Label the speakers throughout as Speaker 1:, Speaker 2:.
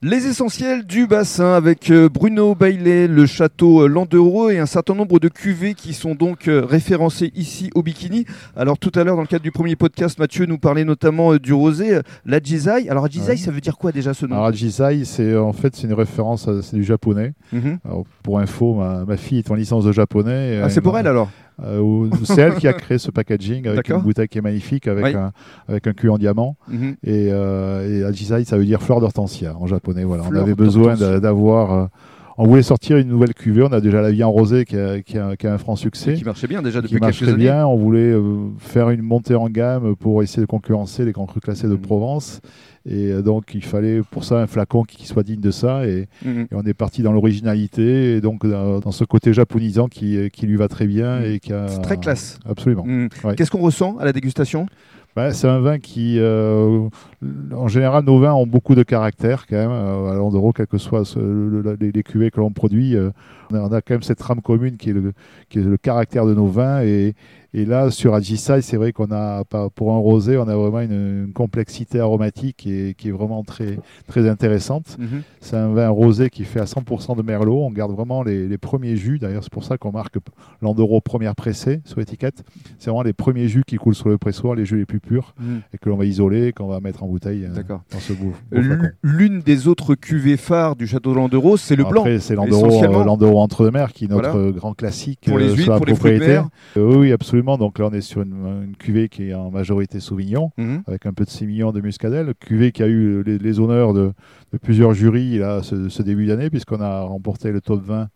Speaker 1: Les essentiels du bassin avec euh, Bruno Bailey, le château euh, Landereau et un certain nombre de cuvées qui sont donc euh, référencées ici au Bikini. Alors tout à l'heure dans le cadre du premier podcast, Mathieu nous parlait notamment du rosé, la Jizai. Alors Jizai,
Speaker 2: Ouais.
Speaker 1: ça veut dire quoi déjà ce nom?
Speaker 2: Alors, Ajisai, c'est en fait c'est une référence, à- c'est du japonais.
Speaker 1: Mhm.
Speaker 2: Alors, pour info, ma, ma fille est en licence de japonais.
Speaker 1: Ah, c'est pour elle alors?
Speaker 2: Euh, c'est elle qui a créé ce packaging avec une bouteille qui est magnifique, avec
Speaker 1: Oui.
Speaker 2: un avec un cul en diamant.
Speaker 1: Mhm.
Speaker 2: Et, euh, et Ajisai, ça veut dire fleur d'hortensia en japonais. Voilà,
Speaker 1: Fleur
Speaker 2: on avait besoin d'avoir. Euh, on voulait sortir une nouvelle cuvée. On a déjà la vie en rosé qui a, qui a- qui a un franc succès.
Speaker 1: Qui marchait bien déjà
Speaker 2: qui
Speaker 1: depuis quelques
Speaker 2: très
Speaker 1: années.
Speaker 2: bien. On voulait euh, faire une montée en gamme pour essayer de concurrencer les grands crus classés de
Speaker 1: Mhm.
Speaker 2: Provence. Et euh, donc, il fallait pour ça un flacon qui, qui soit digne de ça. Et,
Speaker 1: Mhm.
Speaker 2: et on est parti dans l'originalité et donc dans, dans ce côté japonisant qui, qui lui va très bien.
Speaker 1: Mhm.
Speaker 2: et qui a-
Speaker 1: C'est très classe.
Speaker 2: Absolument. Ouais.
Speaker 1: Qu'est-ce qu'on ressent à la dégustation?
Speaker 2: Bah, c'est un vin qui, euh, en général, nos vins ont beaucoup de caractère quand même. Euh, à Landero, quel que soit ce- le- le- les, les cuvées que l'on produit, euh, on, a, quand même cette trame commune qui est le, qui est le caractère de nos vins. Et, et là, sur Ajisai, c'est vrai qu'on a, pour un rosé, on a vraiment une, une complexité aromatique qui est, qui est vraiment très, très intéressante.
Speaker 1: Mhm.
Speaker 2: C'est un vin rosé qui fait à 100% de merlot. On garde vraiment les, les premiers jus. D'ailleurs, c'est pour ça qu'on marque Landero première pressée sur l'étiquette. C'est vraiment les premiers jus qui coulent sur le pressoir, les jus les plus
Speaker 1: Mhm.
Speaker 2: et que l'on va isoler, qu'on va mettre en bouteille euh,
Speaker 1: D'accord.
Speaker 2: dans ce.
Speaker 1: L- L'une des autres cuvées phares du château Landereau, c'est le blanc.
Speaker 2: Après, c'est Landero,
Speaker 1: essentiellement.
Speaker 2: euh, entre-deux-mers qui est notre
Speaker 1: Voilà.
Speaker 2: grand classique
Speaker 1: Pour les
Speaker 2: euh,
Speaker 1: huîtres,
Speaker 2: sur la
Speaker 1: pour les de mer.
Speaker 2: Oui, absolument. Donc là, on est sur une, une cuvée qui est en majorité Sauvignon,
Speaker 1: Mhm.
Speaker 2: avec un peu de sémillon de muscadelle. Cuvée qui a eu les, les honneurs de, de plusieurs jurys là, ce, ce début d'année, puisqu'on a remporté le top 20, euh,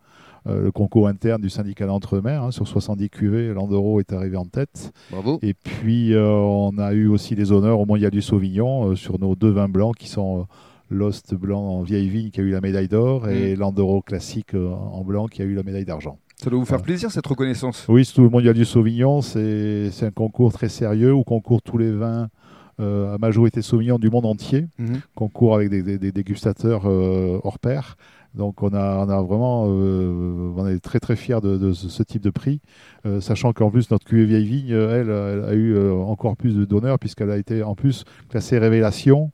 Speaker 2: le concours interne du syndicat d'entre-mer. hein. sur 70 cuvées, Landero est arrivé en tête.
Speaker 1: Bravo.
Speaker 2: Et puis, euh, on a eu aussi les honneurs au Mondial du Sauvignon euh, sur nos deux vins blancs qui sont euh, Lost blanc en vieille vigne qui a eu la médaille d'or et Landero classique euh, en blanc qui a eu la médaille d'argent.
Speaker 1: Ça doit vous faire plaisir cette reconnaissance.
Speaker 2: Oui, c'est tout le Mondial du Sauvignon, c'est un concours très sérieux où concourent tous les vins euh, à majorité Sauvignon du monde entier,
Speaker 1: Mhm.
Speaker 2: concours avec des, des- des dégustateurs euh, hors pair. Donc on a, on a vraiment, euh, on est très très fiers de, de ce, ce type de prix, euh, sachant qu'en plus notre cuvée vieille vigne, elle, elle a eu euh, encore plus de d'honneur puisqu'elle a été en plus classée révélation.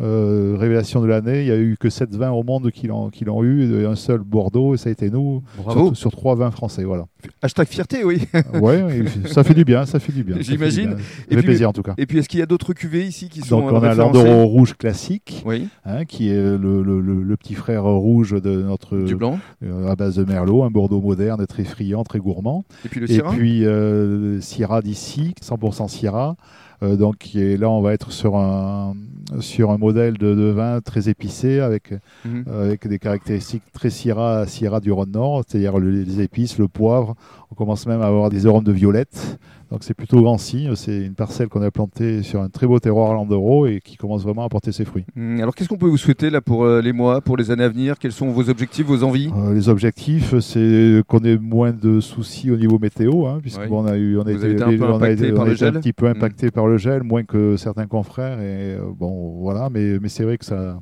Speaker 2: euh, révélation de l'année, il n'y a eu que 7 vins au monde qui l'ont qui l'ont eu, et un seul Bordeaux, et ça a été nous,
Speaker 1: Bravo.
Speaker 2: sur, sur trois vins français. Voilà.
Speaker 1: Hashtag fierté, oui.
Speaker 2: ouais, et ça fait du bien, ça fait du bien.
Speaker 1: J'imagine. Et
Speaker 2: fait
Speaker 1: puis-
Speaker 2: plaisir en tout cas.
Speaker 1: Et puis, est-ce qu'il y a d'autres cuvées ici qui sont
Speaker 2: Donc
Speaker 1: euh,
Speaker 2: on a
Speaker 1: référencées
Speaker 2: l'Andoro rouge classique,
Speaker 1: Oui,
Speaker 2: hein, qui est le, le- le- le petit frère rouge de notre
Speaker 1: du blanc.
Speaker 2: euh, à base de Merlot, un Bordeaux moderne, très friand, très gourmand.
Speaker 1: Et puis le
Speaker 2: Et
Speaker 1: Syrah.
Speaker 2: puis euh, Syrah d'ici, 100% Syrah. Euh, donc là, on va être sur un, sur un modèle de, de vin très épicé avec,
Speaker 1: Mhm.
Speaker 2: avec des caractéristiques très Syrah, Syrah du Rhône-Nord, c'est-à-dire le- les épices, le poivre. On commence même à avoir des arômes de violette. Donc c'est plutôt grand signe. C'est une parcelle qu'on a plantée sur un très beau terroir Landero et qui commence vraiment à porter ses fruits.
Speaker 1: Mhm. Alors, qu'est-ce qu'on peut vous souhaiter là pour euh, les mois, pour les années à venir? Quels sont vos objectifs, vos envies?
Speaker 2: Euh, les objectifs, c'est qu'on ait moins de soucis au niveau météo, hein, puisqu'on a eu, on a
Speaker 1: été, un peu
Speaker 2: on a
Speaker 1: impacté
Speaker 2: été-
Speaker 1: par
Speaker 2: on a
Speaker 1: le
Speaker 2: été un
Speaker 1: gel
Speaker 2: petit peu
Speaker 1: Mm.
Speaker 2: impacté par le gel, moins que certains confrères. Et euh, bon, voilà, mais, mais c'est vrai que ça,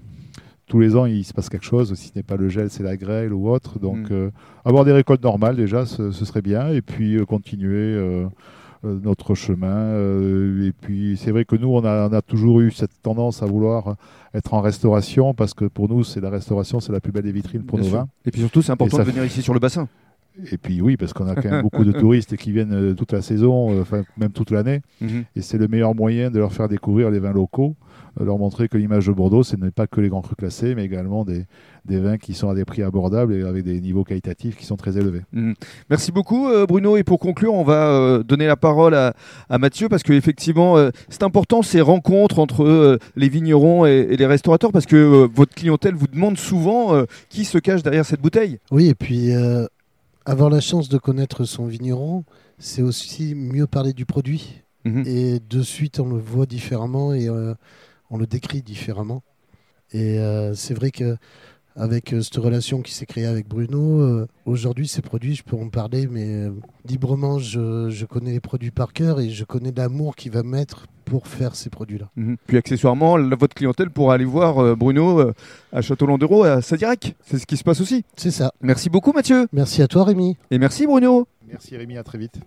Speaker 2: tous les ans, il se passe quelque chose. Si ce n'est pas le gel, c'est la grêle ou autre. Donc,
Speaker 1: Mm.
Speaker 2: euh, avoir des récoltes normales déjà, ce, ce serait bien, et puis euh, continuer. euh, euh, notre chemin euh, et puis c'est vrai que nous on a, on a toujours eu cette tendance à vouloir être en restauration parce que pour nous c'est la restauration c'est la plus belle des vitrines pour
Speaker 1: Bien
Speaker 2: nos
Speaker 1: sûr.
Speaker 2: vins
Speaker 1: Et puis surtout, c'est important
Speaker 2: ça
Speaker 1: de venir ici sur le bassin.
Speaker 2: Et puis oui, parce qu'on a quand même beaucoup de touristes qui viennent euh, toute la saison, euh, enfin même toute l'année,
Speaker 1: Mhm.
Speaker 2: et c'est le meilleur moyen de leur faire découvrir les vins locaux, euh, leur montrer que l'image de Bordeaux, ce n'est pas que les grands crus classés, mais également des, des vins qui sont à des prix abordables et avec des niveaux qualitatifs qui sont très élevés.
Speaker 1: Mhm. Merci beaucoup euh, Bruno et pour conclure on va euh, donner la parole à, à Mathieu parce qu'effectivement c'est important ces rencontres entre euh, les vignerons et, et les restaurateurs parce que euh, votre clientèle vous demande souvent euh, qui se cache derrière cette bouteille.
Speaker 3: Oui, et puis euh, avoir la chance de connaître son vigneron, c'est aussi mieux parler du produit.
Speaker 1: Mhm.
Speaker 3: Et de suite, on le voit différemment et euh, on le décrit différemment. Et euh, c'est vrai que avec euh, cette relation qui s'est créée avec Bruno, euh, aujourd'hui, ces produits, je peux en parler, mais euh, librement, je, je connais les produits par cœur et je connais l'amour qu'il va mettre pour faire ces produits-là.
Speaker 1: Mhm. Puis accessoirement la- votre clientèle pourra aller voir euh, Bruno euh, à Château-Landero à Sadirac. C'est ce qui se passe aussi.
Speaker 3: C'est ça.
Speaker 1: Merci beaucoup Mathieu
Speaker 3: Merci à toi, Rémi.
Speaker 1: et merci Bruno.
Speaker 2: Merci Rémi, à très vite.